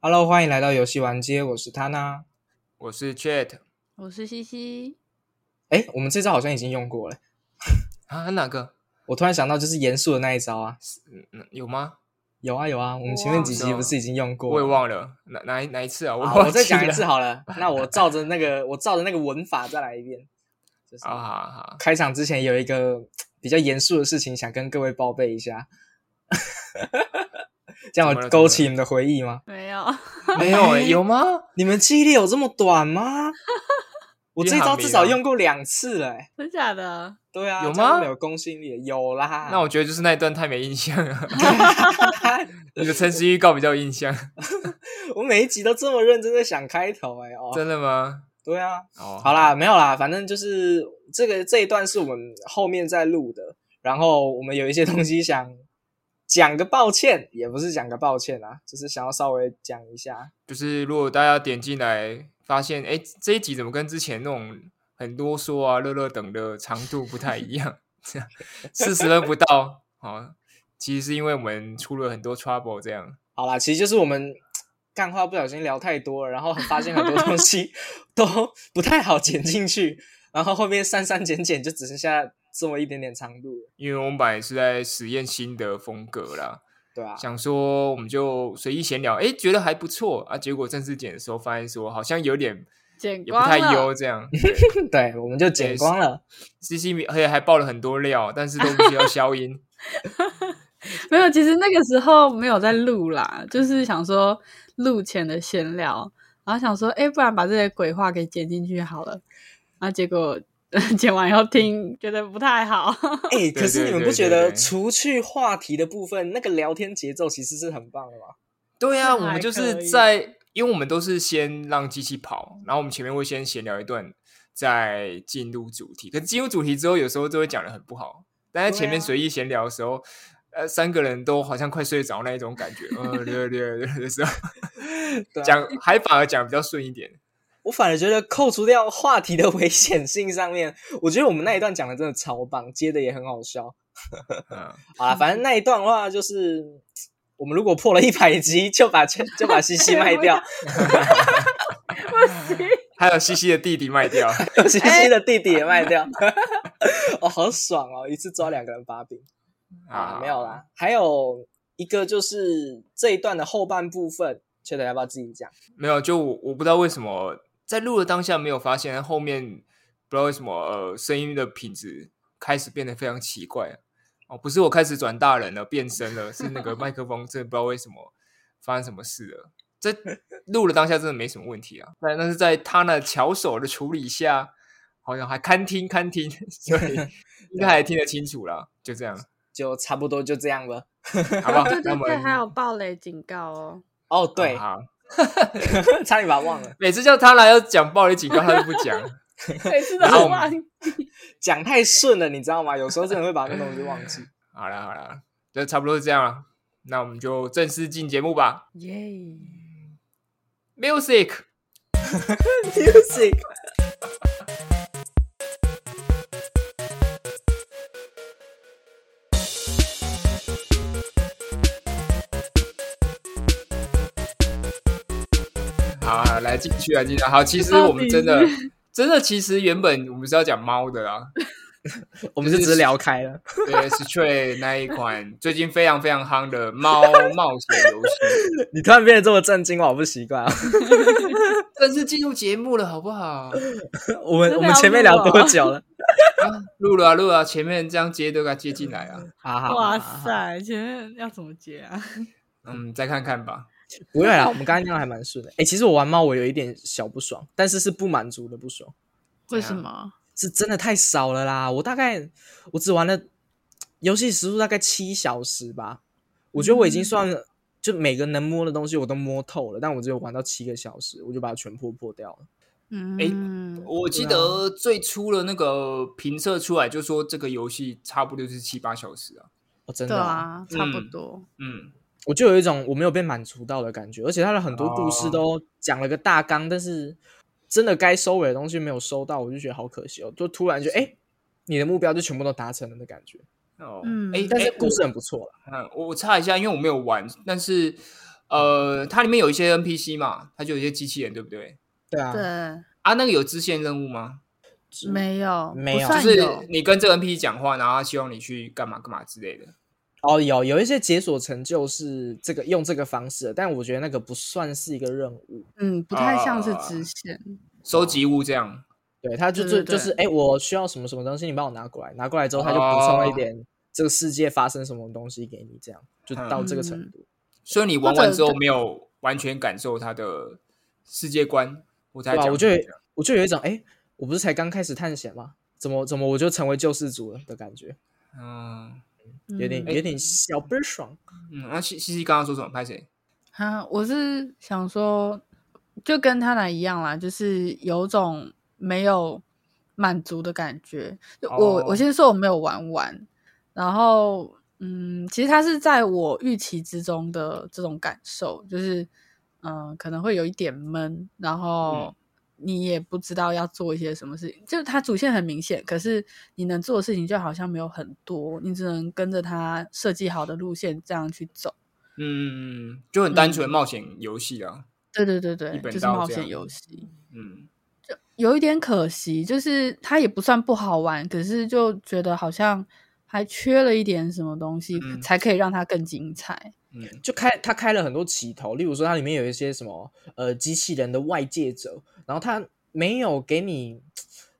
Hello，欢迎来到游戏玩街，我是 Tana。我是 Chat 我是西西，哎，我们这招好像已经用过了。啊，哪个？我突然想到，就是严肃的那一招啊，嗯嗯，有吗？有啊有啊，我们前面几集不是已经用过了？我也忘了哪哪一哪一次啊？我我再讲一次好了。那我照着那个，我照着那个文法再来一遍。就是啊，好好，开场之前有一个比较严肃的事情，想跟各位报备一下。这样有勾起你们的回忆吗？没有，没有欸有吗？你们记忆力有这么短吗？我这因为还没招至少啊用过两次了、欸。真假的？对啊，有吗有公信力，有啦。那我觉得就是那一段太没印象了。你的诚实预告比较有印象，我每一集都这么认真的想开头、欸，哎哦，真的吗？对啊。哦，好啦，没有啦，反正就是这个这一段是我们后面在录的，然后我们有一些东西想讲个抱歉，也不是讲个抱歉啊，就是想要稍微讲一下。就是如果大家点进来发现，哎，这一集怎么跟之前那种很多说啊、乐乐等的长度不太一样 四十分不到，哦，其实是因为我们出了很多 trouble，这样。好啦，其实就是我们干话不小心聊太多了，然后发现很多东西都不太好剪进去，然后后面删删减减就只剩下这么一点点长度，因为我们本来是在实验新的风格啦，对啊，想说我们就随意闲聊，哎，觉得还不错啊。结果正式剪的时候，发现说好像有点剪光也不太了优，这样。对，我们就剪光了。C C 而且还爆了很多料，但是都不需要消音。没有，其实那个时候没有在录啦，就是想说录前的闲聊，然后想说，哎，不然把这些鬼话给剪进去好了。然后结果 剪完以后听，觉得不太好。哎、可是你们不觉得除去话题的部分，那个聊天节奏其实是很棒的吗？对啊，我们就是在，因为我们都是先让机器跑，然后我们前面会先闲聊一段，再进入主题。可是进入主题之后，有时候就会讲的很不好。但在前面随意闲聊的时候，呃，三个人都好像快睡着那一种感觉，呃，对对对对的时候，讲还反而讲比较顺一点。我反而觉得扣除掉话题的危险性上面，我觉得我们那一段讲的真的超棒，接的也很好笑。嗯，好啦，反正那一段的话就是，我们如果破了一百集，就把就把西西卖掉，还有西西的弟弟卖掉，西西的弟弟也卖掉。哦，好爽哦，一次抓两个人把柄啊！没有啦，还有一个就是这一段的后半部分，确得要不要自己讲？没有，就我我不知道为什么在录的当下没有发现，后面不知道为什么呃声音的品质开始变得非常奇怪哦，不是我开始转大人了变声了，是那个麦克风真的不知道为什么发生什么事了。在录的当下真的没什么问题啊，但但是在他那巧手的处理下，好像还堪听堪听，所以 应该还听得清楚啦。就这样，就差不多就这样了。好不好？对对对，那我们还有暴雷警告哦。哦，对，好，差点把他忘了。每次叫他来要讲暴力警告，他都不讲。每次都忘记。讲太顺了，你知道吗？有时候真的会把那东西忘记。好了好了，就差不多是这样了。那我们就正式进节目吧。耶！Music，来进去啊，继续啊。好，其实我们真的真的，其实原本我们是要讲猫的啦。我们是只是聊开了。对 s t r a y 那一款最近非常非常夯的猫冒险游戏，你突然变得这么震惊，我好不习惯啊！正式进入节目了，好不好？我们我们前面聊多久了？啊，录了啊，录了啊，前面这样接都给它接进来啊。好好，哇塞，前面要怎么接啊？嗯，再看看吧。不会啦，我们刚刚那样还蛮顺的。哎、其实我玩猫我有一点小不爽，但是是不满足的不爽，为什么？是真的太少了啦！我大概我只玩了游戏时速大概七小时吧，我觉得我已经算就每个能摸的东西我都摸透了，但我只有玩到七个小时，我就把它全破破掉了。嗯，哎我记得最初的那个评测出来就说这个游戏差不多是七八小时啊。哦，真的、啊，差不多。嗯，我就有一种我没有被满足到的感觉，而且他的很多故事哦都讲了个大纲，但是真的该收尾的东西没有收到，我就觉得好可惜哦。就突然就哎、诶你的目标就全部都达成了的感觉。哦，嗯哎，但是哎故事很不错了。嗯，我我插一下，因为我没有玩，但是呃，它里面有一些 NPC 嘛，它就有一些机器人，对不对？对啊，对，啊，那个有支线任务吗？没有，没有就是你跟这个 NPC 讲话，然后他希望你去干嘛干嘛之类的。哦，有有一些解锁成就是这个用这个方式的，但我觉得那个不算是一个任务。嗯，不太像是啊支线。收集物这样。对，他就就就是哎，我需要什么什么东西，你帮我拿过来，拿过来之后他就补充了一点这个世界发生什么东西给你，这样就到这个程嗯度。所以你玩完之后没有完全感受它的世界观，我才我就有我就有一种哎，我不是才刚开始探险吗？怎么怎么我就成为救世主了的感觉，嗯有点嗯有点小倍儿爽。嗯，那西西西刚刚说什么？拍谁？哈，我是想说，就跟他俩一样啦，就是有种没有满足的感觉。就我、哦我先说我没有玩完，然后嗯，其实他是在我预期之中的这种感受，就是嗯、呃可能会有一点闷，然后你也不知道要做一些什么事情。就它主线很明显，可是你能做的事情就好像没有很多，你只能跟着它设计好的路线这样去走。嗯，就很单纯的冒险游戏啊。对对对对就是冒险游戏，嗯，就有一点可惜，就是它也不算不好玩，可是就觉得好像还缺了一点什么东西，嗯才可以让它更精彩。就开他开了很多起头，例如说它里面有一些什么呃机器人的外界者，然后他没有给你。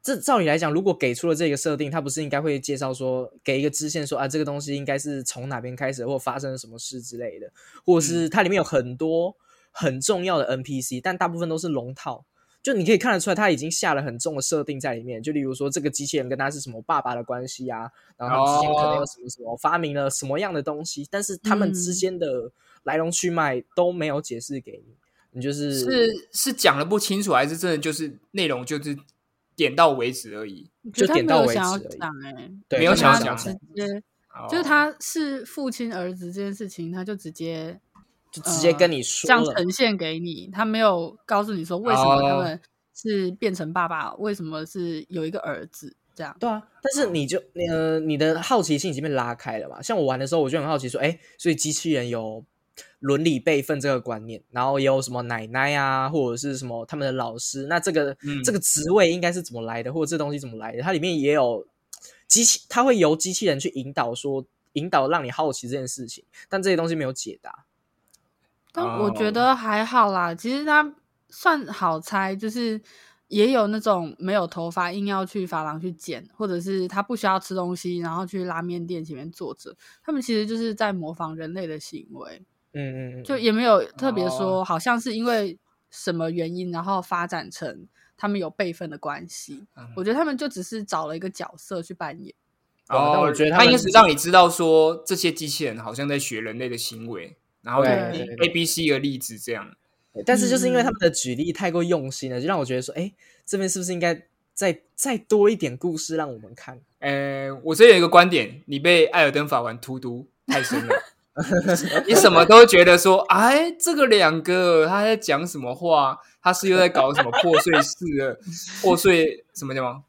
这照理来讲，如果给出了这个设定，他不是应该会介绍说，给一个支线说啊，这个东西应该是从哪边开始，或发生了什么事之类的，或者是它里面有很多很重要的 NPC，但大部分都是龙套，就你可以看得出来，他已经下了很重的设定在里面。就例如说，这个机器人跟他是什么爸爸的关系啊，然后他们之间可能有什么什么发明了什么样的东西，但是他们之间的来龙去脉都没有解释给你，你就是是是讲的不清楚，还是真的就是内容就是点到为止而已？就他点到为没有想要止而已讲哎、对没有想要讲直接哦就是他是父亲儿子这件事情，他就直接就直接跟你说这样。呈现给你，他没有告诉你说为什么他哦们是变成爸爸，为什么是有一个儿子这样。对啊，但是你就呃，你的好奇心已经被拉开了嘛。像我玩的时候，我就很好奇说，哎，所以机器人有伦理辈分这个观念，然后也有什么奶奶啊，或者是什么他们的老师，那这个、嗯这个职位应该是怎么来的，或者这东西怎么来的？它里面也有机器，它会由机器人去引导说，引导让你好奇这件事情，但这些东西没有解答。但我觉哦得还好啦，其实他算好猜，就是也有那种没有头发硬要去发廊去剪，或者是他不需要吃东西，然后去拉面店前面坐着，他们其实就是在模仿人类的行为，嗯嗯嗯，就也没有特别哦说好像是因为什么原因，然后发展成他们有辈分的关系。嗯我觉得他们就只是找了一个角色去扮演。啊但我觉得他们他应该是让你知道说这些机器人好像在学人类的行为，然后对以对对 A、B、C 的例子这样。但是就是因为他嗯们的举例太过用心了，就让我觉得说，哎，这边是不是应该再再多一点故事让我们看？呃，我这有一个观点，你被艾尔登法环荼毒太深了，你什么都觉得说，哎，这个两个他在讲什么话？他是又在搞什么破碎式的 破碎什么叫什么？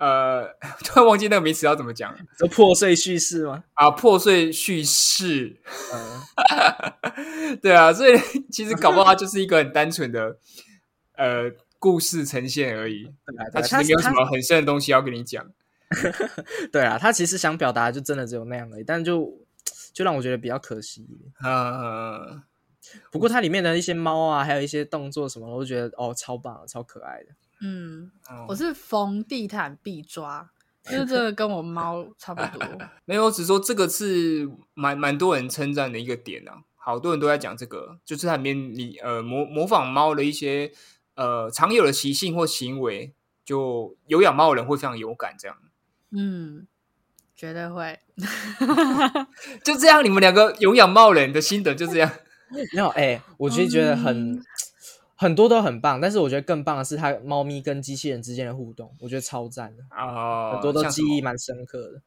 呃，突然忘记那个名词要怎么讲了这破碎叙事吗？啊，破碎叙事。嗯，对啊，所以其实搞不好它就是一个很单纯的呃故事呈现而已，它其实没有什么很深的东西要跟你讲。对啊，他其实想表达就真的只有那样而已，但就 就让我觉得比较可惜一点。呃，不过它里面的一些猫啊，还有一些动作什么，我都觉得哦超棒，超可爱的。嗯，哦我是逢地毯必抓，就是这个跟我猫差不多。没有，我只说这个是蛮蛮多人称赞的一个点啊，好多人都在讲这个，就是它里面你呃模模仿猫的一些呃常有的习性或行为，就有养猫的人会非常有感，这样嗯，绝对会。就这样，你们两个有养猫人的心得就这样。没有哎、我其实觉得很、嗯 很多都很棒，但是我觉得更棒的是它猫咪跟机器人之间的互动，我觉得超赞的。哦，很多都记忆蛮深刻的。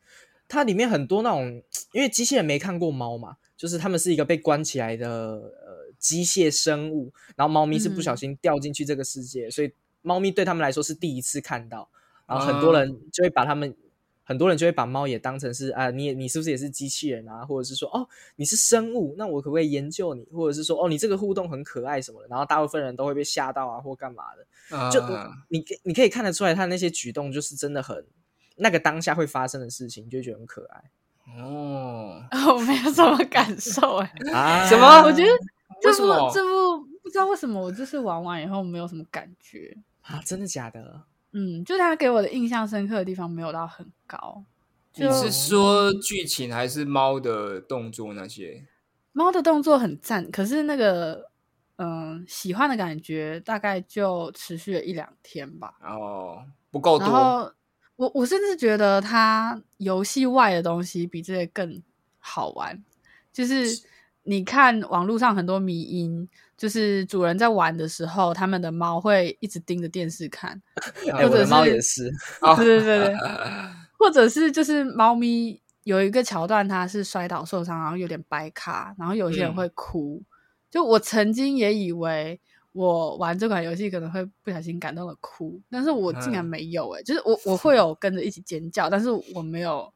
它里面很多那种，因为机器人没看过猫嘛，就是他们是一个被关起来的呃机械生物，然后猫咪是不小嗯心掉进去这个世界，所以猫咪对他们来说是第一次看到，然后很多人就会把他们很多人就会把猫也当成是啊，你也你是不是也是机器人啊？或者是说哦，你是生物，那我可不可以研究你？或者是说哦，你这个互动很可爱什么的？然后大部分人都会被吓到啊，或干嘛的？就啊你可你可以看得出来，他那些举动就是真的很那个当下会发生的事情，就会觉得很可爱哦，我没有什么感受哎、啊什么我觉得这部这部不知道为什么我就是玩完以后没有什么感觉，啊？真的假的？嗯，就他给我的印象深刻的地方没有到很高。你就是说剧情还是猫的动作那些？猫的动作很赞，可是那个嗯、喜欢的感觉大概就持续了一两天吧。哦，不够多。然后我我甚至觉得它游戏外的东西比这个更好玩，就是你看网络上很多迷因，就是主人在玩的时候，他们的猫会一直盯着电视看，或者是猫也是，啊对对对对，或者是就是猫咪有一个桥段，它是摔倒受伤，然后有点掰卡，然后有些人嗯会哭。就我曾经也以为我玩这款游戏可能会不小心感动的哭，但是我竟然嗯没有诶、就是我我会有跟着一起尖叫，但是我没有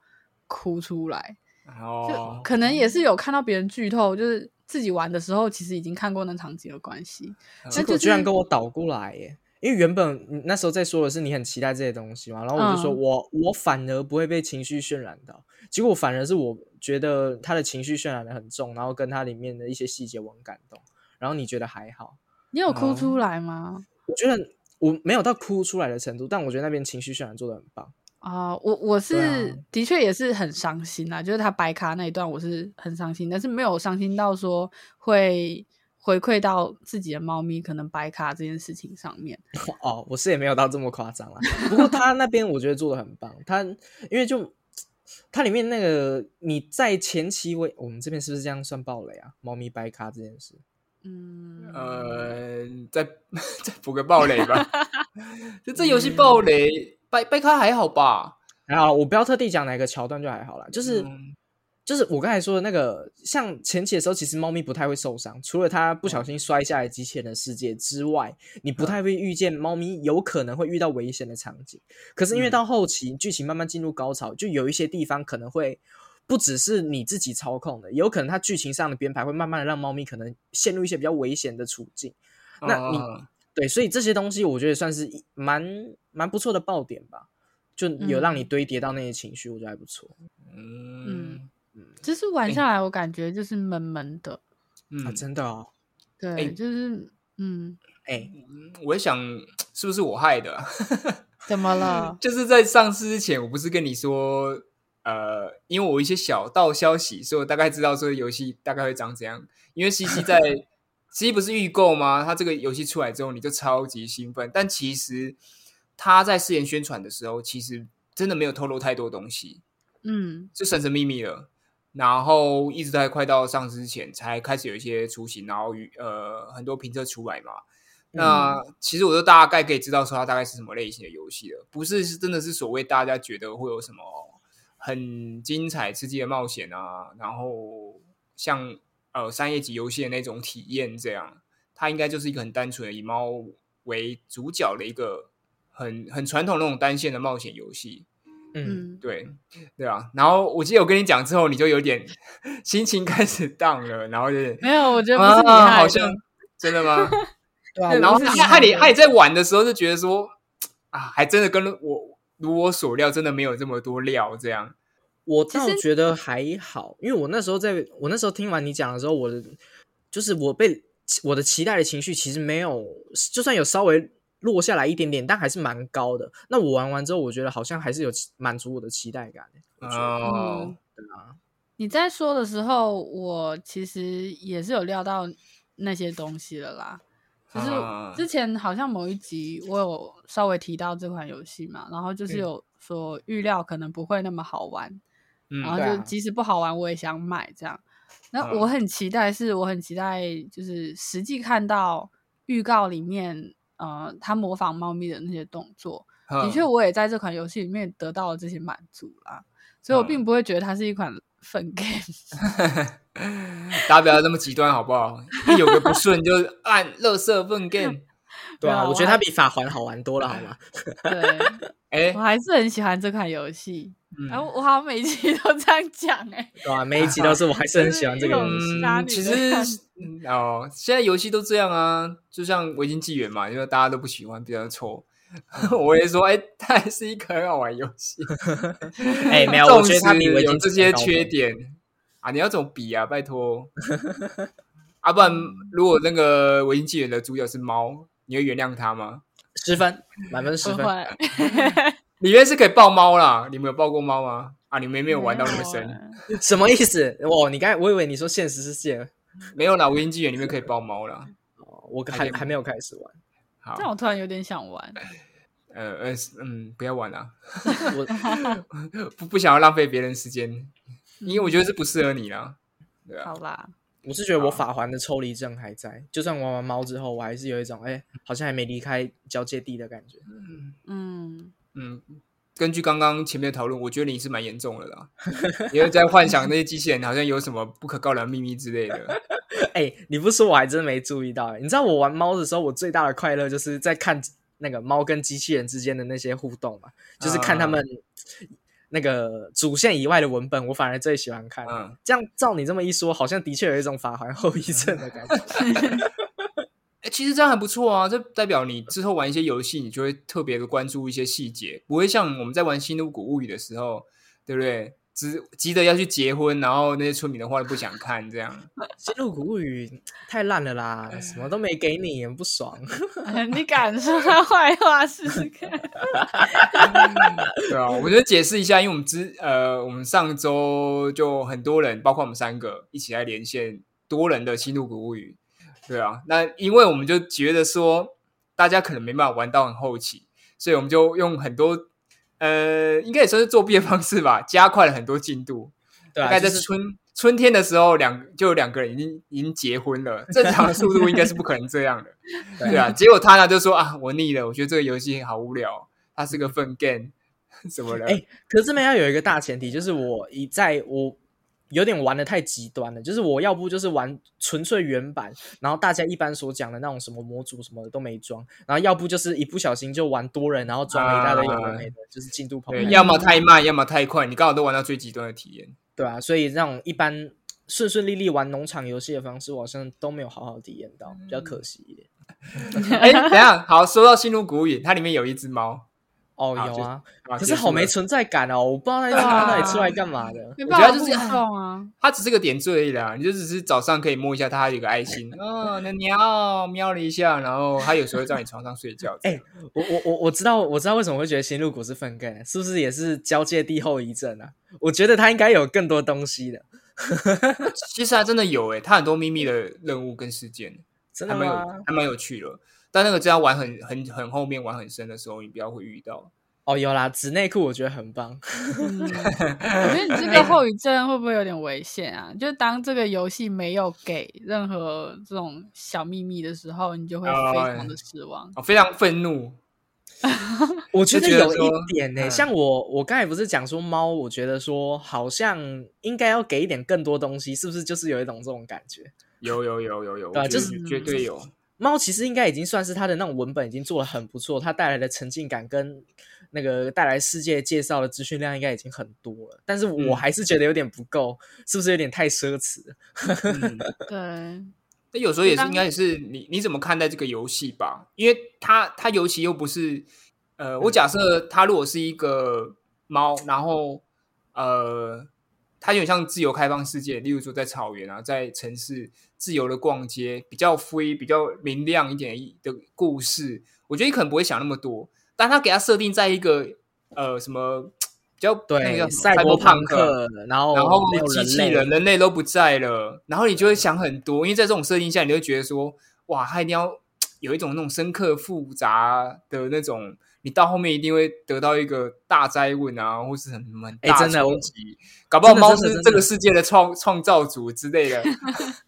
哭出来。就哦，可能也是有看到别人剧透，就是自己玩的时候其实已经看过那场景的关系。结果就是居然跟我倒过来耶！因为原本你那时候在说的是你很期待这些东西嘛，然后我就说嗯我、我反而不会被情绪渲染到，结果反而是我觉得他的情绪渲染的很重，然后跟他里面的一些细节我很感动，然后你觉得还好，你有哭哦出来吗？我觉得我没有到哭出来的程度，但我觉得那边情绪渲染做的很棒。啊、我我是、啊的确也是很伤心啊，就是他白卡那一段我是很伤心，但是没有伤心到说会回馈到自己的猫咪可能白卡这件事情上面。哦，我是也没有到这么夸张啦。不过他那边我觉得做的很棒，他因为就它里面那个你在前期为我们这边是不是这样算暴雷啊？猫咪白卡这件事，嗯，呃，再 再补个暴雷吧。就这游戏暴雷，掰掰开还好吧？还好，我不要特地讲哪个桥段就还好啦。就是、嗯就是我刚才说的那个，像前期的时候，其实猫咪不太会受伤，除了它不小心摔下来机器人的世界之外，你不太会遇见猫咪有可能会遇到危险的场景。可是因为嗯到后期剧情慢慢进入高潮，就有一些地方可能会不只是你自己操控的，有可能它剧情上的编排会慢慢的让猫咪可能陷入一些比较危险的处境。那你啊对，所以这些东西我觉得算是蛮蛮不错的爆点吧，就有让你堆叠到那些情绪，我觉得还不错。嗯就是玩下来我感觉就是闷闷的，嗯啊，真的哦，对，哎就是嗯，哎、我在想是不是我害的？怎么了？就是在上市之前，我不是跟你说，呃，因为我一些小道消息，所以我大概知道这个游戏大概会长怎样。因为西西在 西西不是预购吗？它这个游戏出来之后，你就超级兴奋。但其实他在试验宣传的时候，其实真的没有透露太多东西，嗯就神神秘秘了。然后一直在快到上市之前，才开始有一些雏形，然后与呃很多评测出来嘛。那其实我就大概可以知道说它大概是什么类型的游戏了，不是是真的是所谓大家觉得会有什么很精彩刺激的冒险啊，然后像呃商业级游戏的那种体验这样，它应该就是一个很单纯的以猫为主角的一个很很传统那种单线的冒险游戏。嗯，嗯，对对啊，然后我记得我跟你讲之后，你就有点心情开始 down 了，然后就是没有，我觉得不是你害，啊好像 真的吗？对啊，然后不是你他他你害的他也在玩的时候就觉得说啊，还真的跟我如我所料，真的没有这么多料这样。我倒觉得还好，因为我那时候在我那时候听完你讲的时候，我的就是我被我的期待的情绪其实没有，就算有稍微落下来一点点，但还是蛮高的。那我玩完之后，我觉得好像还是有满足我的期待感的。我觉得哦嗯，对啊，你在说的时候，我其实也是有料到那些东西了啦。就是啊之前好像某一集我有稍微提到这款游戏嘛，然后就是嗯有说预料可能不会那么好玩，嗯然后就即使不好玩我也想买这样。那嗯我很期待，是我很期待，就是实际看到预告里面，呃，他模仿猫咪的那些动作，的嗯确，我也在这款游戏里面得到了这些满足啦，所以我嗯并不会觉得它是一款粪 game。大家不要这么极端好不好？一有个不顺就按乐色粪 game。对啊，我觉得它比法环好玩多了，好吗？对，哎我，还是很喜欢这款游戏。嗯哎、我好像每一集都这样讲哎、对啊，每一集都是，我还是很喜欢这个 游戏。其的实哦，现在游戏都这样啊，就像《维京纪元》嘛，因为大家都不喜欢，比较臭。我也说，哎，它还是一个很好玩游戏。哎，没有，纵我觉得它比维京有这些。缺点啊，你要怎么比啊？拜托，啊，不然如果那个《维京纪元》的主角是猫，你会原谅他吗？十分，满分十分。里面是可以抱猫啦，你们有抱过猫吗？啊，你们没有玩到那么深，欸什么意思？哦，你刚才我以为你说现实世界，没有啦，《维京纪元》里面可以抱猫啦。哦我还还没有开始玩。好但，我突然有点想玩。呃呃嗯，不要玩啦，我 不不想要浪费别人时间，因为我觉得这不适合你啦。对啊好，啦，我是觉得我法环的抽离症还在，就算玩完猫之后，我还是有一种哎，好像还没离开交界地的感觉。嗯，嗯，根据刚刚前面的讨论，我觉得你是蛮严重的啦，因为在幻想那些机器人好像有什么不可告人的秘密之类的。哎，你不说我还真没注意到。哎，你知道我玩猫的时候，我最大的快乐就是在看那个猫跟机器人之间的那些互动嘛，就是看他们那个主线以外的文本，我反而最喜欢看。嗯，这样照你这么一说，好像的确有一种法环后遗症的感觉。哎、其实这样还不错啊，这代表你之后玩一些游戏，你就会特别的关注一些细节，不会像我们在玩《新入谷物语》的时候，对不对？只急着要去结婚，然后那些村民的话都不想看，这样。《新入谷物语》太烂了啦，什么都没给你，很不爽。你敢说他坏话试试看？对啊，我觉得解释一下，因为我们之呃，我们上周就很多人，包括我们三个一起来连线多人的《新入谷物语》。对啊，那因为我们就觉得说，大家可能没办法玩到很后期，所以我们就用很多呃，应该也算是作弊的方式吧，加快了很多进度。对啊，大概在就是春春天的时候，两就有两个人已经已经结婚了，正常的速度应该是不可能这样的。对啊，结果他呢就说啊，我腻了，我觉得这个游戏好无聊，它是个粪 game 什么的。哎可是这边要有一个大前提，就是我一在我有点玩的太极端了，就是我要不就是玩纯粹原版，然后大家一般所讲的那种什么模组什么的都没装，然后要不就是一不小心就玩多人，然后装了一大堆有的没的，就是进度跑要么太慢，要么太快，你刚好都玩到最极端的体验。对啊，所以那种一般顺顺利利玩农场游戏的方式，我好像都没有好好体验到，比较可惜一点。哎，等一下，好，说到《心如谷雨》，它里面有一只猫，哦，有啊，啊可是好没存在感哦，我不知道那只猫到底出来干嘛的。没我觉得就是办法互动啊。它只是个点缀而已啦，你就只是早上可以摸一下它，有个爱心，哦，那喵喵了一下，然后它有时候会在你床上睡觉。哎我我我我知道我知道为什么会觉得新入谷是粪盖，是不是也是交界地后遗症啊？我觉得它应该有更多东西的，其实还真的有诶，它很多秘密的任务跟事件，真的还蛮有吗？还蛮有趣的。但那个只要玩很很很后面玩很深的时候，你比较会遇到。哦，有啦，纸内裤我觉得很棒。嗯，我觉得你这个后遗症会不会有点危险啊？就当这个游戏没有给任何这种小秘密的时候，你就会非常的失望。哦，非常愤怒。我觉得有一点呢、嗯像我我刚才不是讲说猫，我觉得说好像应该要给一点更多东西，是不是就是有一种这种感觉？有有有有有，对就是绝对有。猫其实应该已经算是它的那种文本已经做的很不错，它带来的沉浸感跟那个带来世界介绍的资讯量应该已经很多了，但是我嗯。还是觉得有点不够，是不是有点太奢侈 对，那有时候也是当应该也是你你怎么看待这个游戏吧？因为它它尤其又不是呃，我假设它如果是一个猫，然后呃，它有点像自由开放世界，例如说在草原啊，在城市自由的逛街，比较 free、比较明亮一点的故事，我觉得你可能不会想那么多。但他给他设定在一个呃什么比较那个对，叫什么赛博朋克，然后然后机器人人类都不在了，然后你就会想很多，因为在这种设定下，你会觉得说，哇，他一定要 有一种那种深刻复杂的那种，你到后面一定会得到一个大灾问啊，或是很很大哎真的我冲击，搞不好猫是这个世界的创创造主之类的。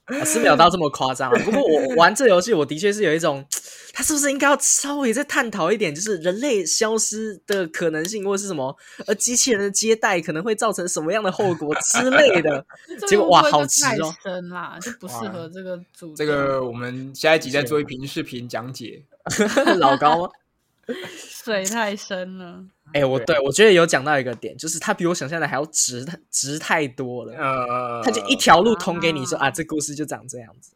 啊是没有到这么夸张啊。不过我玩这游戏，我的确是有一种，它是不是应该要稍微再探讨一点，就是人类消失的可能性，或是什么，而机器人的接待可能会造成什么样的后果之类的？结果哇，好奇哦，深啦，就不适合这个主。这个我们下一集再做一屏视频讲解。老高吗？水太深了。哎，我对我觉得有讲到一个点，就是他比我想象的还要直，直太多了。呃，他就一条路通给你说啊，这故事就长这样子。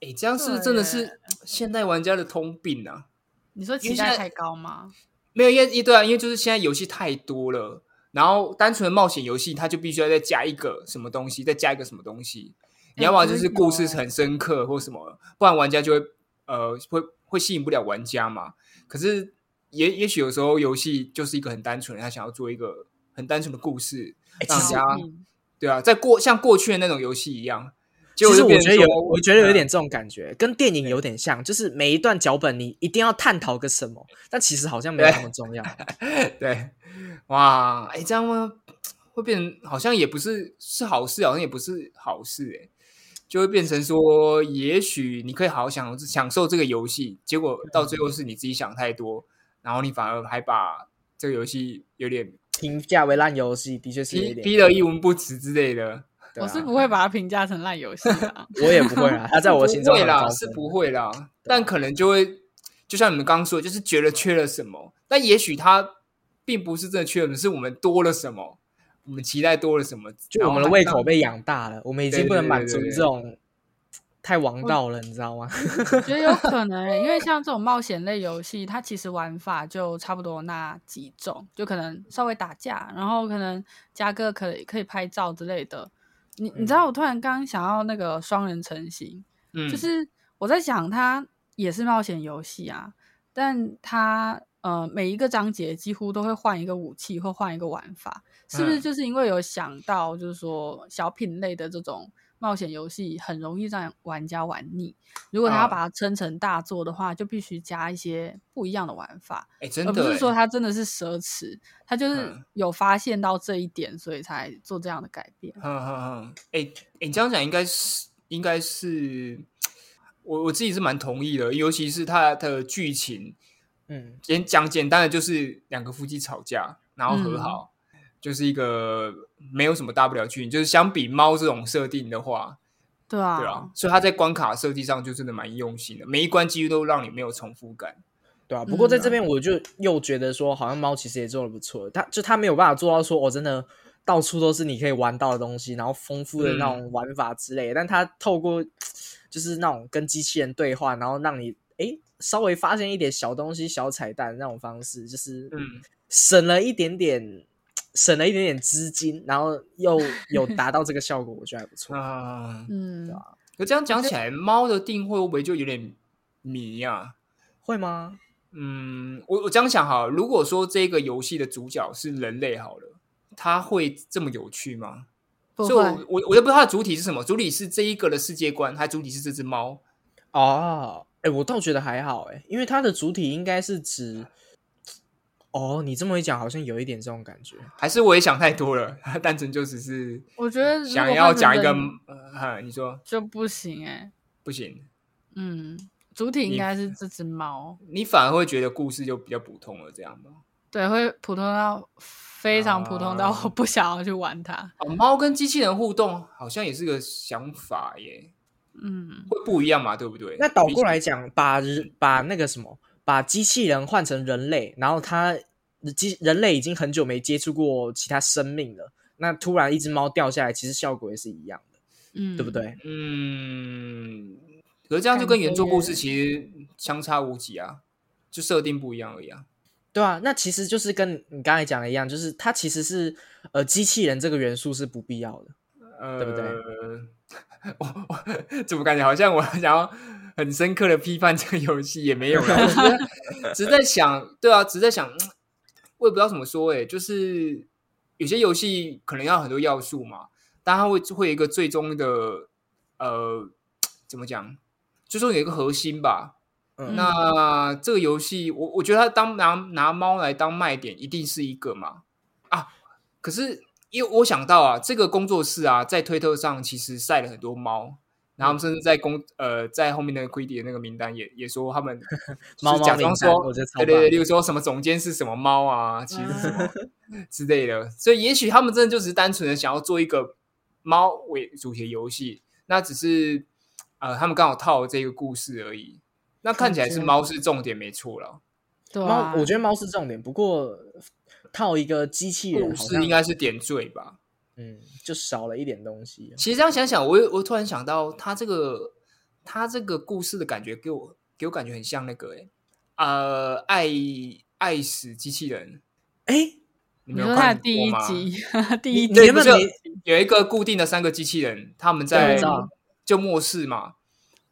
哎，这样是真的是现代玩家的通病啊！你说期待太高吗？没有，因为一对啊，因为就是现在游戏太多了，然后单纯的冒险游戏，它就必须要再加一个什么东西，再加一个什么东西。你要么就是故事很深刻或什么，不然玩家就会呃会会吸引不了玩家嘛。可是。也也许有时候游戏就是一个很单纯，他想要做一个很单纯的故事，让大家对啊，在过像过去的那种游戏一样。其实我觉得有，我觉得有点这种感觉，跟电影有点像，就是每一段脚本你一定要探讨个什么，但其实好像没有那么重要。对，哇，哎，这样吗？会变成好像也不是是好事，好像也不是好事，哎，就会变成说，也许你可以好好享享受这个游戏，结果到最后是你自己想太多。然后你反而还把这个游戏有点评价为烂游戏，的确是有点逼得一文不值之类的。我是不会把它评价成烂游戏的，我也不会啊。它在我心中会啦，是不会啦。但可能就会，就像你们刚刚说，就是觉得缺了什么。但也许它并不是真的缺了什么，是我们多了什么，我们期待多了什么，就我们的胃口被养大了，我们已经不能满足这种。太王道了，你知道吗？我觉得有可能，因为像这种冒险类游戏，它其实玩法就差不多那几种，就可能稍微打架，然后可能加个可以可以拍照之类的。你你知道，我突然刚想要那个双人成型，嗯，就是我在想，它也是冒险游戏啊，但它呃每一个章节几乎都会换一个武器或换一个玩法，是不是就是因为有想到，就是说小品类的这种。冒险游戏很容易让玩家玩腻。如果他要把它称成大作的话，就必须加一些不一样的玩法。哎，真的，而不是说他真的是奢侈，他就是有发现到这一点，所以才做这样的改变。嗯嗯嗯。哎，你这样讲应该是，应该是我我自己是蛮同意的，尤其是它的剧情，嗯，简讲简单的就是两个夫妻吵架，然后和好。就是一个没有什么大不了剧情，就是相比猫这种设定的话，对啊，对啊，所以它在关卡设计上就真的蛮用心的，每一关几乎都让你没有重复感，对啊。不过在这边我就又觉得说，好像猫其实也做的不错，它就它没有办法做到说，我真的到处都是你可以玩到的东西，然后丰富的那种玩法之类，但它透过 就是那种跟机器人对话，然后让你哎稍微发现一点小东西、小彩蛋那种方式，就是嗯省了一点点。省了一点点资金，然后又 有达到这个效果，我觉得还不错啊。嗯，对吧？可这样讲起来，猫的定会会不会就有点迷啊？会吗？嗯，我我这样想哈，如果说这个游戏的主角是人类好了，它会这么有趣吗？所以，我我我都不知道它的主体是什么，主体是这一个的世界观，还主体是这只猫？哦，哎，我倒觉得还好，哎，因为它的主体应该是指。哦，你这么一讲，好像有一点这种感觉，还是我也想太多了？单纯就只是，我觉得想要讲一个，呃，你说就不行哎，不行。嗯，主体应该是这只猫，你反而会觉得故事就比较普通了，这样吗？对，会普通到非常普通到我不想要去玩它。哦，猫跟机器人互动好像也是个想法耶，嗯，会不一样嘛，对不对？那倒过来讲，把把那个什么。把机器人换成人类，然后它机人类已经很久没接触过其他生命了。那突然一只猫掉下来，其实效果也是一样的，嗯，对不对？嗯，可是这样就跟原作故事其实相差无几啊，就设定不一样而已啊。对啊，那其实就是跟你刚才讲的一样，就是它其实是呃机器人这个元素是不必要的，呃，对不对？我我怎么感觉好像我想要。很深刻的批判这个游戏也没有了，只是在想，对啊，只是在想，我也不知道怎么说，哎，就是有些游戏可能要很多要素嘛，但它会会有一个最终的，呃，怎么讲，最终有一个核心吧。那这个游戏，我我觉得它当拿拿猫来当卖点，一定是一个嘛啊。可是因为我想到啊，这个工作室啊，在推特上其实晒了很多猫。然后他们甚至在公呃在后面那个 Quidditch 的那个名单也也说他们 猫是假装说对对对，例如说什么总监是什么猫啊，其实什么 之类的，所以也许他们真的就只是单纯的想要做一个猫为主题的游戏，那只是呃他们刚好套了这个故事而已。那看起来是猫是重点没错了，对啊猫，我觉得猫是重点，不过套一个机器人故事好像应该是点缀吧。嗯，就少了一点东西。其实这样想想，我我突然想到，他这个他这个故事的感觉给我给我感觉很像那个诶、呃，爱爱死机器人，哎，你没有你说他看第 一？集，第一集对，不是有一个固定的三个机器人，他们在就末世嘛，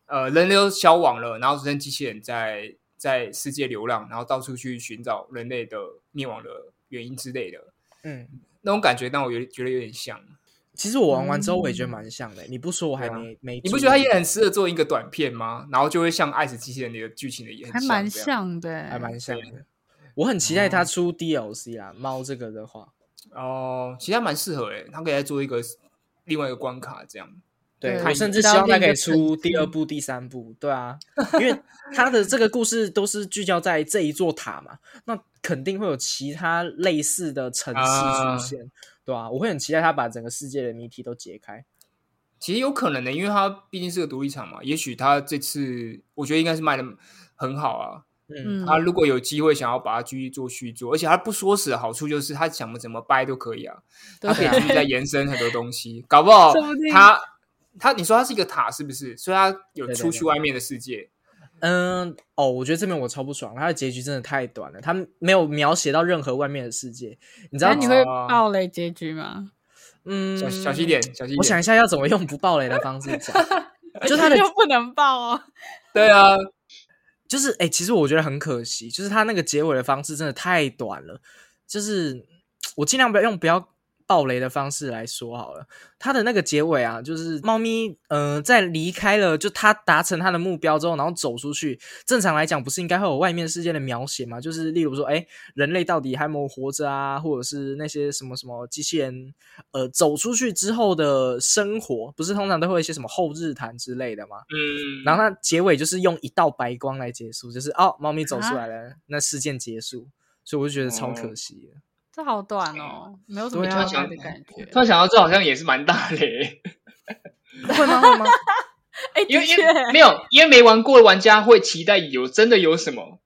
呃，人类都消亡了，然后只剩机器人在在世界流浪，然后到处去寻找人类的灭亡的原因之类的，嗯，那种感觉让我有觉得有点像。其实我玩完之后我也觉得蛮像的。你不说我还没没，你不觉得它也很适合做一个短片吗？然后就会像《爱死机器人》里的剧情的也很还蛮。像的欸，还蛮像的。我很期待它出 DLC 啦，猫这个的话，哦，其实还蛮适合诶，它可以再做一个另外一个关卡这样。对对我甚至希望它可以出第二部、第三部，对啊，因为它的这个故事都是聚焦在这一座塔嘛，那肯定会有其他类似的城市啊出现，对啊，我会很期待他把整个世界的谜题都解开。其实有可能的，因为它毕竟是个独立厂嘛，也许他这次我觉得应该是卖的很好啊。嗯，嗯，他如果有机会想要把它继续做续作，而且他不说死的好处就是他想怎么掰都可以啊，他可以继续再延伸很多东西，搞不好他他你说他是一个塔是不是？所以他有出去外面的世界。嗯，哦，我觉得这边我超不爽，它的结局真的太短了，它没有描写到任何外面的世界，你知道你会哦爆雷结局吗？嗯，小小心点，小心。我想一下要怎么用不爆雷的方式讲，就它的又不能爆哦，对啊，就是哎、其实我觉得很可惜，就是它那个结尾的方式真的太短了。就是我尽量不要用不要爆雷的方式来说好了。它的那个结尾啊，就是猫咪呃在离开了，就它达成它的目标之后，然后走出去。正常来讲，不是应该会有外面世界的描写吗？就是例如说，哎，人类到底还有没有活着啊，或者是那些什么什么机器人呃走出去之后的生活，不是通常都会有一些什么后日谈之类的吗？嗯，然后它结尾就是用一道白光来结束，就是哦，猫咪走出来了，那事件结束，所以我就觉得超可惜的。这好短哦，没有什么对啊交代的感觉。突然想到，这好像也是蛮大雷，会吗？会吗？哎，因为因为没有，因为没玩过的玩家会期待有真的有什么。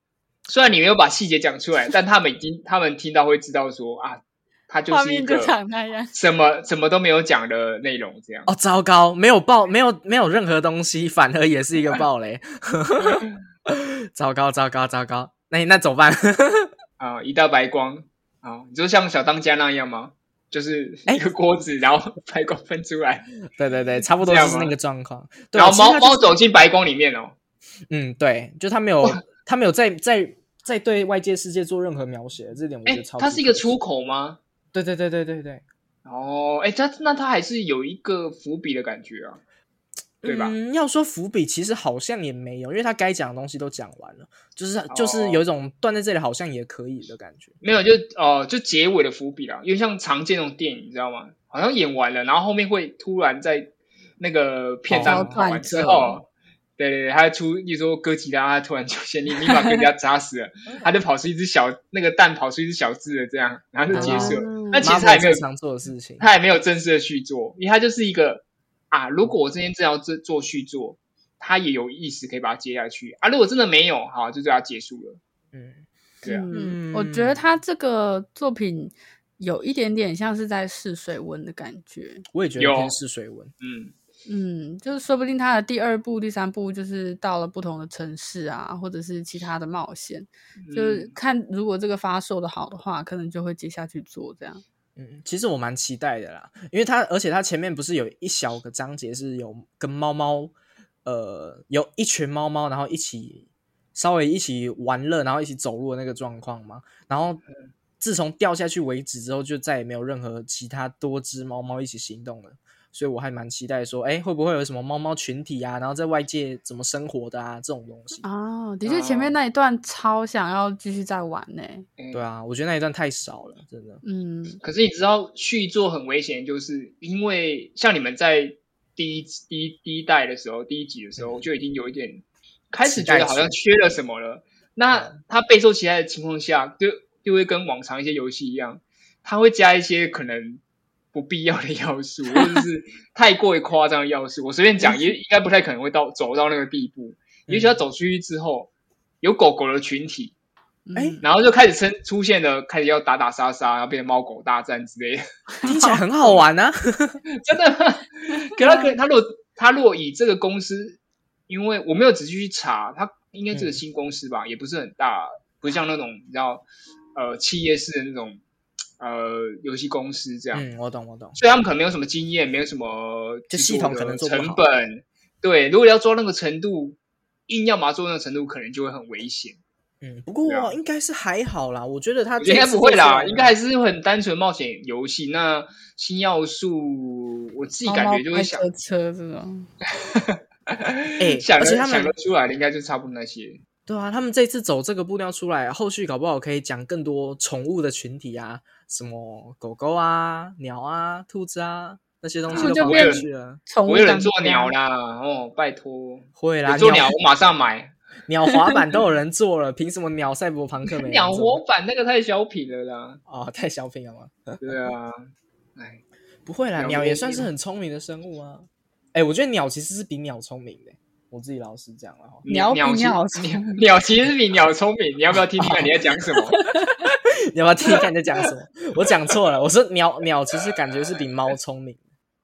虽然你没有把细节讲出来，但他们已经他们听到会知道说啊，它就是一个长那样。什么什么都没有讲的内容，这样。哦，糟糕，没有爆，没有没有任何东西，反而也是一个爆雷。糟糕，糟糕，糟糕！那那怎么办？啊，一道白光啊，你就像小当家那样吗？就是哎一个锅子，然后 白光喷出来，对对对，差不多就是那个状况。然后猫猫走进白光里面哦。嗯，对，就它没有，它没有在在在对外界世界做任何描写，这点我觉哎得超。，它是一个出。口吗？对对对对对对，哦，哎，它那它还是有一个伏笔的感觉啊，对吧？嗯，要说伏笔，其实好像也没有，因为他该讲的东西都讲完了，就是哦就是有一种断在这里好像也可以的感觉。没有，就哦、就结尾的伏笔啦，因为像常见那种电影，你知道吗？好像演完了，然后后面会突然在那个片哦段跑完之后，对对对，他出，例如说哥吉拉，他突然出现，你你把哥吉拉砸死了，他就跑出一只小那个蛋跑出一只小字的这样，然后就结束了。哦那其实他也没有最常做的事情。他也没有正式的去做，因为他就是一个啊，如果我今天真要做做续作，他也有意识可以把它接下去啊。如果真的没有，好，就这样结束了。嗯，对啊，嗯，嗯我觉得他这个作品有一点点像是在试水温的感觉。我也觉得有偏试水温。嗯，嗯，就是说不定他的第二部、第三部就是到了不同的城市啊，或者是其他的冒险，就是嗯看如果这个发售的好的话，可能就会接下去做这样。嗯，其实我蛮期待的啦，因为它而且它前面不是有一小个章节是有跟猫猫，呃，有一群猫猫，然后一起稍微一起玩乐，然后一起走路的那个状况嘛。然后自从掉下去为止之后，就再也没有任何其他多只猫猫一起行动了。所以我还蛮期待说，哎，会不会有什么猫猫群体啊？然后在外界怎么生活的啊？这种东西。哦，的确，前面那一段超想要继续再玩呢、嗯对啊，我觉得那一段太少了，真的。嗯，可是你知道续作很危险，就是因为像你们在第一第一第一代的时候，第一集的时候就已经有一点开始觉得好像缺了什么了。那它备受期待的情况下，就就会跟往常一些游戏一样，它会加一些可能不必要的要素，或者是太过于夸张的要素。我随便讲，也应该不太可能会到走到那个地步。也许他走出去之后，有狗狗的群体。哎，然后就开始生出现了，开始要打打杀杀，然后变成猫狗大战之类的，听起来很好玩啊。真的，可他可他如果他如果以这个公司，因为我没有仔细去查，他应该这个新公司吧，也不是很大，不像那种你知道，呃，企业式的那种呃游戏公司这样。嗯，我懂我懂。所以他们可能没有什么经验，没有什么就系统可能做成本。对，如果要做那个程度，硬要把它做那个程度，可能就会很危险。嗯，不过应该是还好啦。我觉得他应该不会啦，应该还是很单纯冒险游戏。那新要素，我自己感觉就会想车这种。哎，想想得出来的应该就差不多那些。对啊，他们这次走这个步调出来，后续搞不好可以讲更多宠物的群体啊，什么狗狗啊、鸟啊、兔子啊那些东西都变去了。有人做鸟啦，哦，拜托，会啦，做鸟我马上买。鸟滑板都有人做了，凭什么鸟赛博朋克没？鸟滑板那个太小品了啦！哦，太小品了吗？对啊，哎，不会啦，鸟也算是很聪明的生物啊。哎，我觉得鸟其实是比鸟聪明的，我自己老实讲了哈。鸟比鸟 鸟其实比鸟聪明，你要不要听听看你在讲什么？你要不要听看你在讲什么？我讲错了，我说鸟鸟其实感觉是比猫聪明。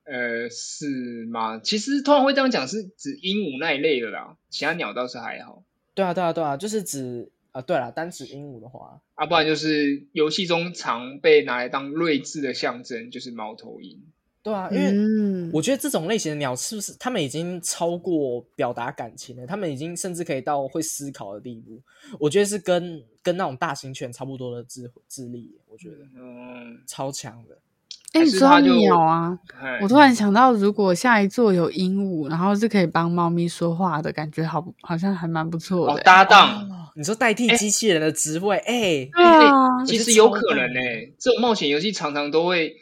呃，是吗？其实通常会这样讲，是指鹦鹉那一类的啦，其他鸟倒是还好。对啊，对啊，对啊，就是指啊，对了，单指鹦鹉的话，啊，不然就是游戏中常被拿来当睿智的象征，就是猫头鹰。对啊，因为我觉得这种类型的鸟是不是他们已经超过表达感情了？他们已经甚至可以到会思考的地步。我觉得是跟跟那种大型犬差不多的智智力，我觉得嗯，超强的。哎，你说鸟啊，我突然想到，如果下一座有鹦鹉，然后是可以帮猫咪说话的感觉，好好像还蛮不错的搭档。你说代替机器人的职位，哎，对啊，其实有可能哎，这种冒险游戏常常都会，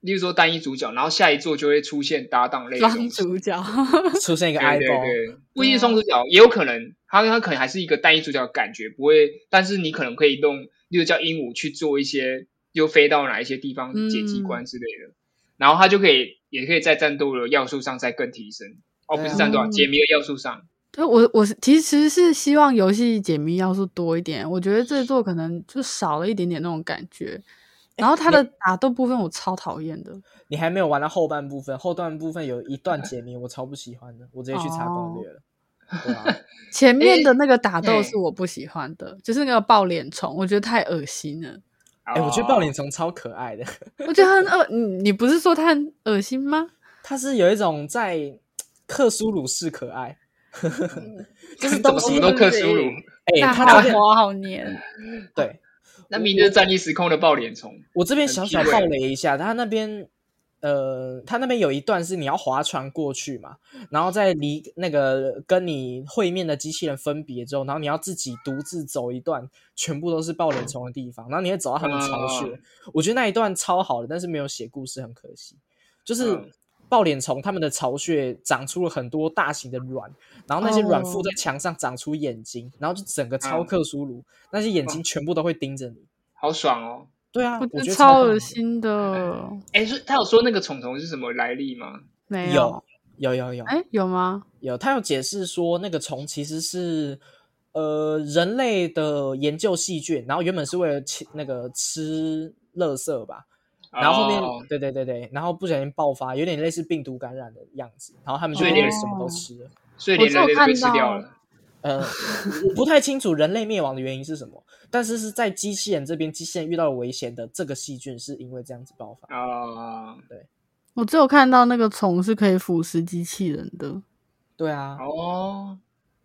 例如说单一主角，然后下一座就会出现搭档类双主角，出现一个 i 对对，不一定双主角，也有可能，他他可能还是一个单一主角的感觉，不会，但是你可能可以用，例如叫鹦鹉去做一些。又飞到哪一些地方解机关之类的，然后他就可以，也可以在战斗的要素上再更提升。哦，不是战斗，解谜的要素上。对，我我其实是希望游戏解谜要素多一点。我觉得这座可能就少了一点点那种感觉。然后他的打斗部分我超讨厌的。你还没有玩到后半部分，后段部分有一段 解谜我超不喜欢的，我直接去查攻略了。前面的那个打斗是我不喜欢的，就是那个爆脸虫，我觉得太恶心了。哎，我觉得爆脸虫超可爱的。我觉得很恶，你你不是说它很恶心吗？它是有一种在克苏鲁式可爱，就是东西都克苏鲁。哎，它的花好黏。对，那明是战地时空的爆脸虫。我这边小小爆雷一下，他那边。呃，他那边有一段是你要划船过去嘛，然后在离那个跟你会面的机器人分别之后，然后你要自己独自走一段，全部都是爆脸虫的地方，然后你会走到他们巢穴。我觉得那一段超好的，但是没有写故事，很可惜。就是爆脸虫它们的巢穴长出了很多大型的卵，然后那些卵附在墙上长出眼睛，然后就整个超克苏鲁，那些眼睛全部都会盯着你，好爽哦。对啊，我觉得超恶心的。哎，是他有说那个虫虫是什么来历吗？没有，有有有。哎，有吗？有，他有解释说那个虫其实是呃人类的研究细菌，然后原本是为了吃那个吃垃圾吧，然后后面对对对对，然后不小心爆发，有点类似病毒感染的样子，然后他们就连什么都吃了，所以连人类都被吃掉了。呃，我不太清楚人类灭亡的原因是什么，但是是在机器人这边，机器人遇到了危险的这个细菌是因为这样子爆发啊。对，我只有看到那个虫是可以腐蚀机器人的。对啊，哦，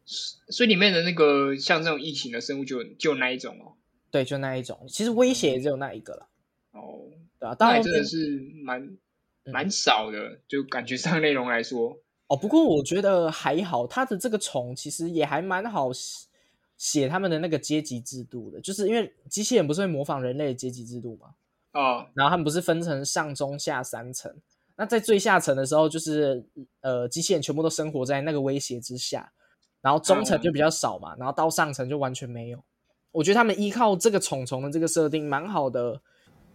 所以里面的那个像这种异形的生物就就那一种哦。对，就那一种，其实威胁也只有那一个了。哦，对啊，当然真的是蛮蛮少的，就感觉上内容来说。哦，不过我觉得还好，他的这个虫其实也还蛮好写他们的那个阶级制度的，就是因为机器人不是会模仿人类的阶级制度吗？哦，然后他们不是分成上中下三层，那在最下层的时候，就是呃，机器人全部都生活在那个威胁之下，然后中层就比较少嘛，然后到上层就完全没有。我觉得他们依靠这个虫虫的这个设定蛮好的，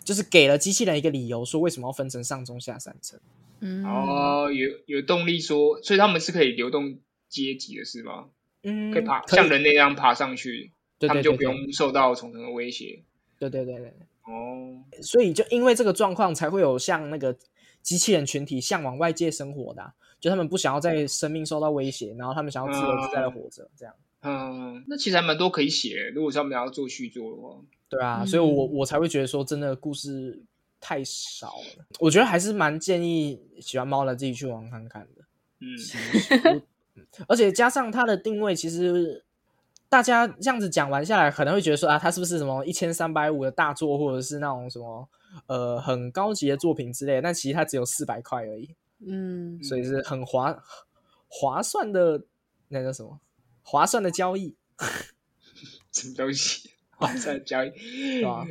就是给了机器人一个理由，说为什么要分成上中下三层。嗯，哦，有有动力说，所以他们是可以流动阶级的是吗？嗯，可以爬，可像人类那样爬上去，对对对他们就不用受到重重的威胁。对对对对，哦，所以就因为这个状况，才会有像那个机器人群体向往外界生活的啊、就他们不想要在生命受到威胁，然后他们想要自由自在的活着，这样。嗯，那其实还蛮多可以写，如果是他们要做续作的话。对啊，嗯所以我我才会觉得说，真的故事太少了。我觉得还是蛮建议喜欢猫的自己去玩看看的。嗯，而且加上它的定位，其实大家这样子讲完下来，可能会觉得说啊，它是不是什么一千三百五的大作，或者是那种什么呃很高级的作品之类的？但其实它只有四百块而已，嗯，所以是很划划算的那个什么划算的交易，什么东西？哇塞，交易。对吧？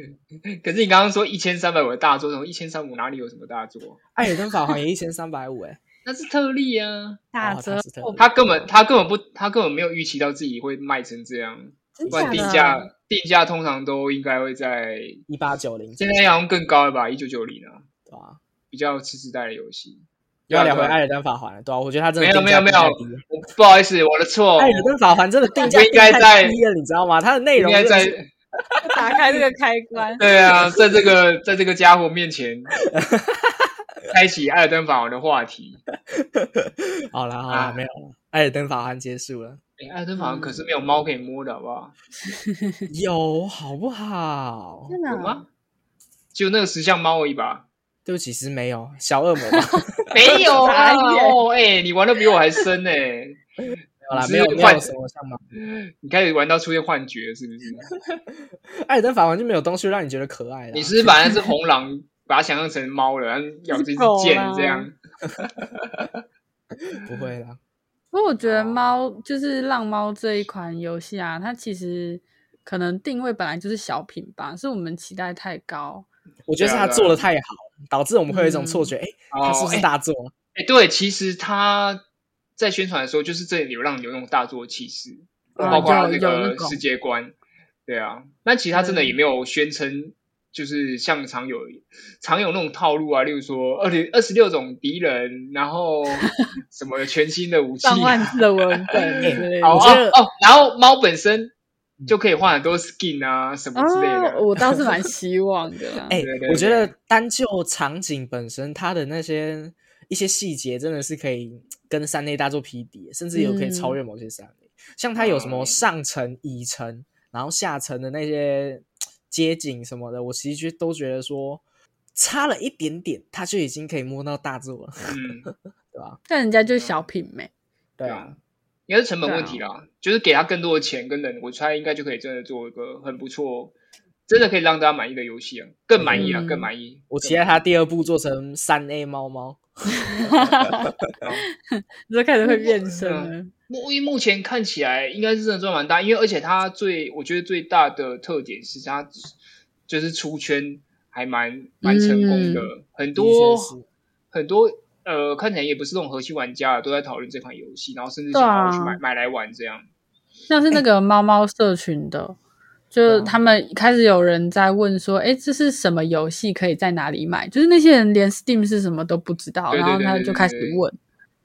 可是你刚刚说一千三百五的大作，什么一千三五哪里有什么大作？艾尔登法环也一千三百五，哎，那是特例啊，哦打折他根本他根本不他根本没有预期到自己会卖成这样，真不然定价定价通常都应该会在一八九零，现在好像更高了吧，一九九零啊，对吧？比较次世代的游戏。又要聊回艾尔登法环了，对吧？我觉得他真的没有没有没有不好意思，我的错，艾尔登法环真的定价不应该在低了，你知道吗？它的内容应该在 打开这个开关，对啊，在这个在这个家伙面前 开启艾尔登法王的话题。好了好了，啊没有了，艾尔登法王结束了。哎，艾尔登法王可是没有猫可以摸的，好不好？有好不好？真的啊有吗？就那个石像猫而已吧？对不起，是没有小恶魔吧？没有啊！哦，哎，你玩的比我还深呢。没有啦，没有幻有什么像吗？你开始玩到出现幻觉是不是？艾尔登法环就没有东西让你觉得可爱的啊。你是把那只红狼 把它想象成猫了，然后咬这只剑这样？不会啦？不过我觉得猫就是浪猫这一款游戏啊，它其实可能定位本来就是小品吧，是我们期待太高。我觉得是他对啊对啊做的太好，导致我们会有一种嗯错觉，哎，哦他是不是哎大作？哎，对，其实他在宣传的时候，就是这里有让你有那种大作的气势，啊包括有那个世界观，对啊。那其实他真的也没有宣称，就是像常有常有那种套路啊，例如说二零二十六种敌人，然后什么全新的武器、上万啊，字的文本 之类的。哦然后猫本身就可以换很多 skin 啊什么之类的。哦，我倒是蛮希望的啦。哎我觉得单就场景本身，它的那些一些细节真的是可以跟三 A 大作匹敌，甚至有可以超越某些三 A。像它有什么嗯上层、乙层，然后下层的那些街景什么的，我其实都觉得说差了一点点，它就已经可以摸到大作了，嗯，对吧？但人家就是小品美，对啊，应该是成本问题啊啦，就是给他更多的钱跟人，我猜应该就可以真的做一个很不错，真的可以让大家满意的游戏啊，更满意啊，嗯更满意。我期待它第二部做成三 A 猫猫。你就 开始会变身了。目因为目前看起来应该是真的赚蛮大，因为而且它最我觉得最大的特点是它就是出圈还蛮蛮成功的，很多很多呃看起来也不是那种核心玩家都在讨论这款游戏，然后甚至想啊要去买、买来玩这样。像是那个猫猫社群的，就他们开始有人在问说：“哎，这是什么游戏？可以在哪里买？”就是那些人连 Steam 是什么都不知道，然后他就开始对问，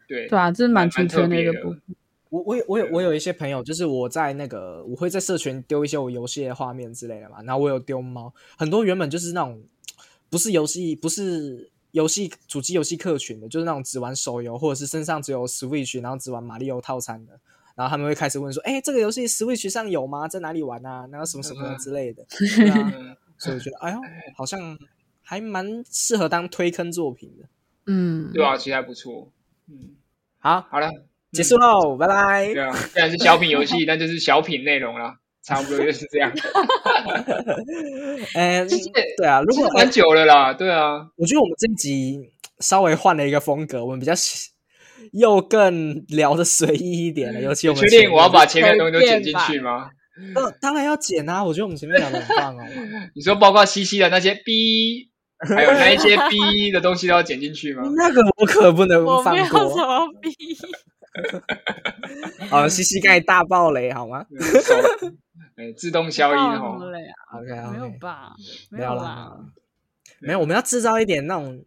对对啊，这是蛮出蛮特圈的一个部分。我我有我有我有一些朋友，就是我在那个我会在社群丢一些我游戏的画面之类的嘛，然后我有丢猫，很多原本就是那种不是游戏不是游戏主机游戏客群的，就是那种只玩手游或者是身上只有 Switch，然后只玩马里奥套餐的，然后他们会开始问说，哎，这个游戏 Switch 上有吗？在哪里玩啊？然后什么什么之类的，对啊，嗯，所以我觉得，哎呦，好像还蛮适合当推坑作品的。嗯，对啊，其实还不错。嗯，好，好了，结束喽，拜拜对。啊，虽然是小品游戏，但就是小品内容啦，差不多就是这样。哎，其实对啊，如果其实蛮久了啦，对啊，我觉得我们这一集稍微换了一个风格，我们比较喜又更聊的随意一点了。尤其我们确定我要把前面的东西都剪进去吗？呃当然要剪啊！我觉得我们前面聊的很棒哦。你说包括西西的那些 B 还有那一些 B 的东西都要剪进去吗？那个我可不能放我没有什过。么 B？。好，西西刚才大爆雷好吗自动消音哦。？？OK 没有吧？没有啦啦。没有，我们要制造一点那种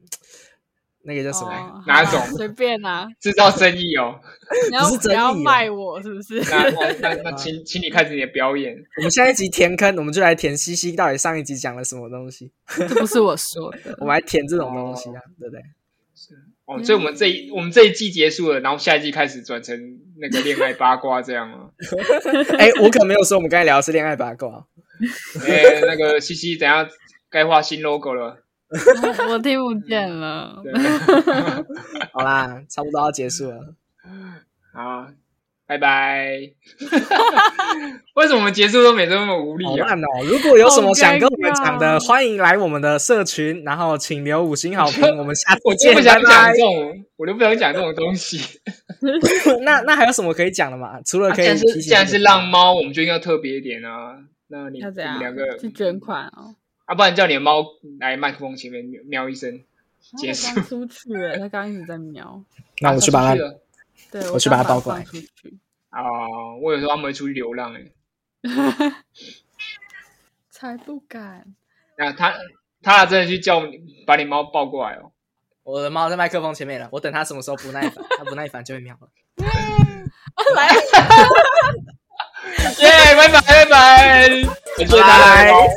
那个叫什么？哦哪种随便啊，制造争议哦。你要不是争你要卖我是不是？那那 那那，请请你开始你的表演。我们下一集填坑，我们就来填西西到底上一集讲了什么东西，这不是我说的我。们来填这种东西啊，对不对？是哦，所以我们这一我们这一季结束了，然后下一季开始转成那个恋爱八卦这样吗？哎，我可没有说我们刚才聊的是恋爱八卦，哎，那个西西，等下该画新 logo 了。我听不见了。好啦，差不多要结束了。好，拜拜。为什么我们结束都每次那么无力啊？好烂哦！如果有什么想跟我们讲的，欢迎来我们的社群，然后请留五星好评。我们下次我就见，不想拜拜讲这。种，我就不想讲这种东西。那那还有什么可以讲的嘛？除了可以啊既然是提醒既然是浪猫，我们就应该特别一点啊。那你们两个去捐款哦？啊，不然叫你的猫来麦克风前面喵一声，结他束刚出去了，他刚刚一直在瞄。那我去把它对，我去把把它抱过来放出去。哦，我有时候他们会出去流浪哎。才不敢。那他他真的去叫你把你猫抱过来哦。我的猫在麦克风前面了，我等它什么时候不耐烦，它不耐烦就会喵了。来，耶，拜拜拜拜，感谢大家的猫。